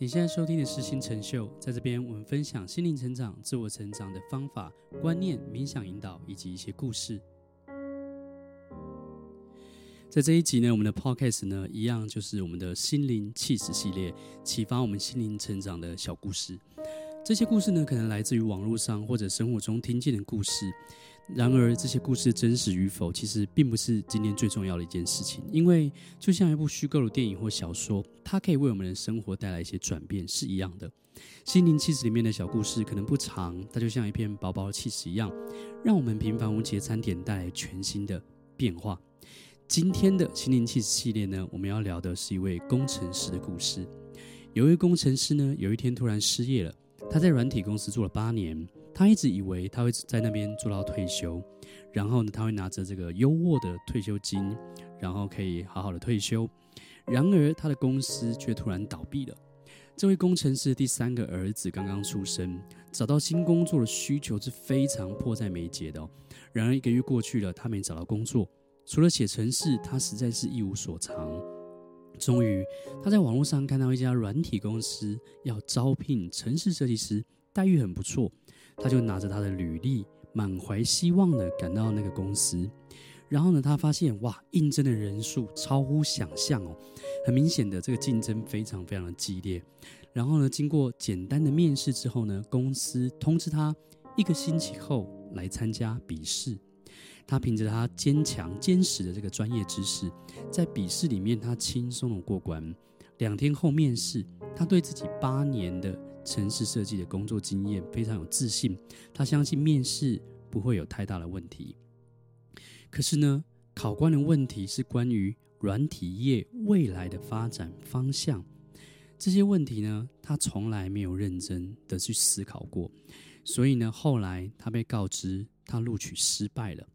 你现在收听的是新成秀，在这边我们分享心灵成长、自我成长的方法、观念、冥想引导以及一些故事。在这一集呢，我们的 Podcast 呢，一样就是我们的心灵气质系列，启发我们心灵成长的小故事。这些故事呢，可能来自于网络上或者生活中听见的故事。然而，这些故事真实与否，其实并不是今天最重要的一件事情。因为，就像一部虚构的电影或小说，它可以为我们的生活带来一些转变，是一样的。心灵气质里面的小故事可能不长，它就像一片薄薄的气质一样，让我们平凡无奇的餐点带来全新的变化。今天的心灵气质系列呢，我们要聊的是一位工程师的故事。有一位工程师呢，有一天突然失业了。他在软体公司做了八年，他一直以为他会在那边做到退休，然后呢，他会拿着这个优渥的退休金，然后可以好好的退休。然而，他的公司却突然倒闭了。这位工程师的第三个儿子刚刚出生，找到新工作的需求是非常迫在眉睫的。然而，一个月过去了，他没找到工作，除了写程式，他实在是一无所长。终于，他在网络上看到一家软体公司要招聘程式设计师，待遇很不错。他就拿着他的履历，满怀希望的赶到那个公司。然后呢，他发现哇，应征的人数超乎想象哦，很明显的这个竞争非常非常的激烈。然后呢，经过简单的面试之后呢，公司通知他一个星期后来参加笔试。他凭着他坚强坚实的这个专业知识，在笔试里面他轻松的过关。两天后面试，他对自己八年的城市设计的工作经验非常有自信，他相信面试不会有太大的问题。可是呢，考官的问题是关于软体业未来的发展方向，这些问题呢，他从来没有认真的去思考过，所以呢，后来他被告知他录取失败了。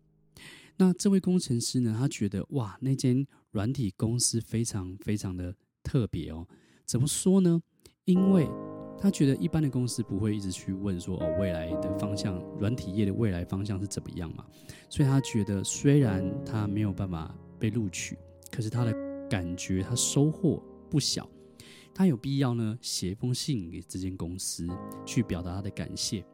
那这位工程师呢，他觉得哇，那间软体公司非常非常的特别哦。怎么说呢？因为他觉得一般的公司不会一直去问说哦，未来的方向，软体业的未来方向是怎么样嘛。所以他觉得虽然他没有办法被录取，可是他的感觉他收获不小。他有必要呢，写一封信给这间公司，去表达他的感谢。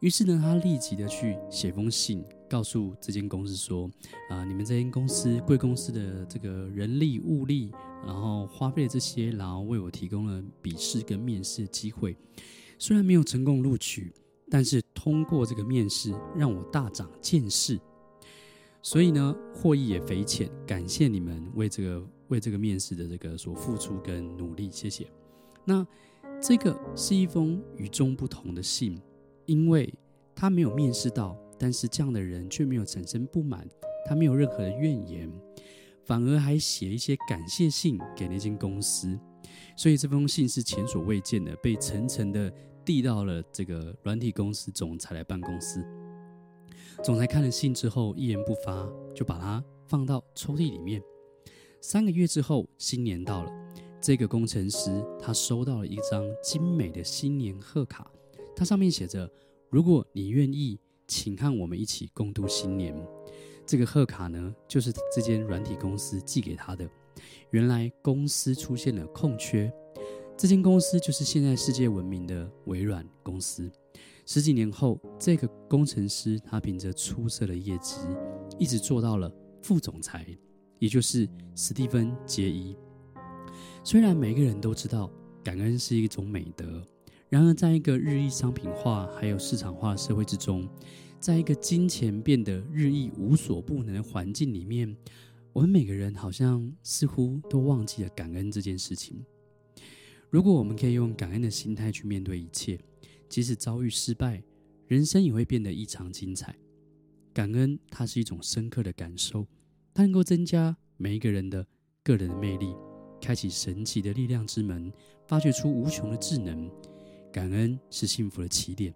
于是呢，他立即的去写封信，告诉这间公司说：“啊、你们这间公司贵公司的这个人力物力，然后花费了这些，然后为我提供了笔试跟面试的机会。虽然没有成功录取，但是通过这个面试，让我大长见识。所以呢，获益也匪浅。感谢你们为这个为这个面试的这个所付出跟努力，谢谢。那这个是一封与众不同的信。”因为他没有面试到，但是这样的人却没有产生不满，他没有任何的怨言，反而还写一些感谢信给那间公司，所以这封信是前所未见的，被层层的递到了这个软体公司总裁的办公室。总裁看了信之后一言不发，就把它放到抽屉里面。三个月之后，新年到了，这个工程师他收到了一张精美的新年贺卡。它上面写着：“如果你愿意，请和我们一起共度新年。”这个贺卡呢，就是这间软体公司寄给他的。原来公司出现了空缺，这间公司就是现在世界闻名的微软公司。十几年后，这个工程师他凭着出色的业绩，一直做到了副总裁，也就是史蒂芬·杰伊。虽然每个人都知道感恩是一种美德。然而，在一个日益商品化还有市场化的社会之中，在一个金钱变得日益无所不能的环境里面，我们每个人好像似乎都忘记了感恩这件事情。如果我们可以用感恩的心态去面对一切，即使遭遇失败，人生也会变得异常精彩。感恩，它是一种深刻的感受，它能够增加每一个人的个人的魅力，开启神奇的力量之门，发掘出无穷的智能。感恩是幸福的起点，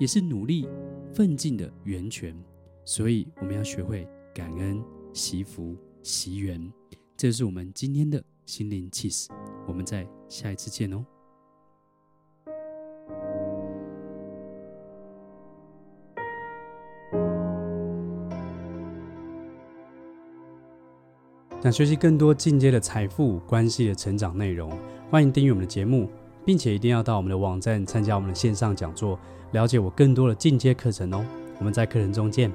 也是努力奋进的源泉。所以，我们要学会感恩、惜福、惜缘。这是我们今天的心灵气质。我们在下一次见哦。想学习更多进阶的财富关系的成长内容，欢迎订阅我们的节目，并且一定要到我们的网站参加我们的线上讲座，了解我更多的进阶课程哦。我们在课程中见。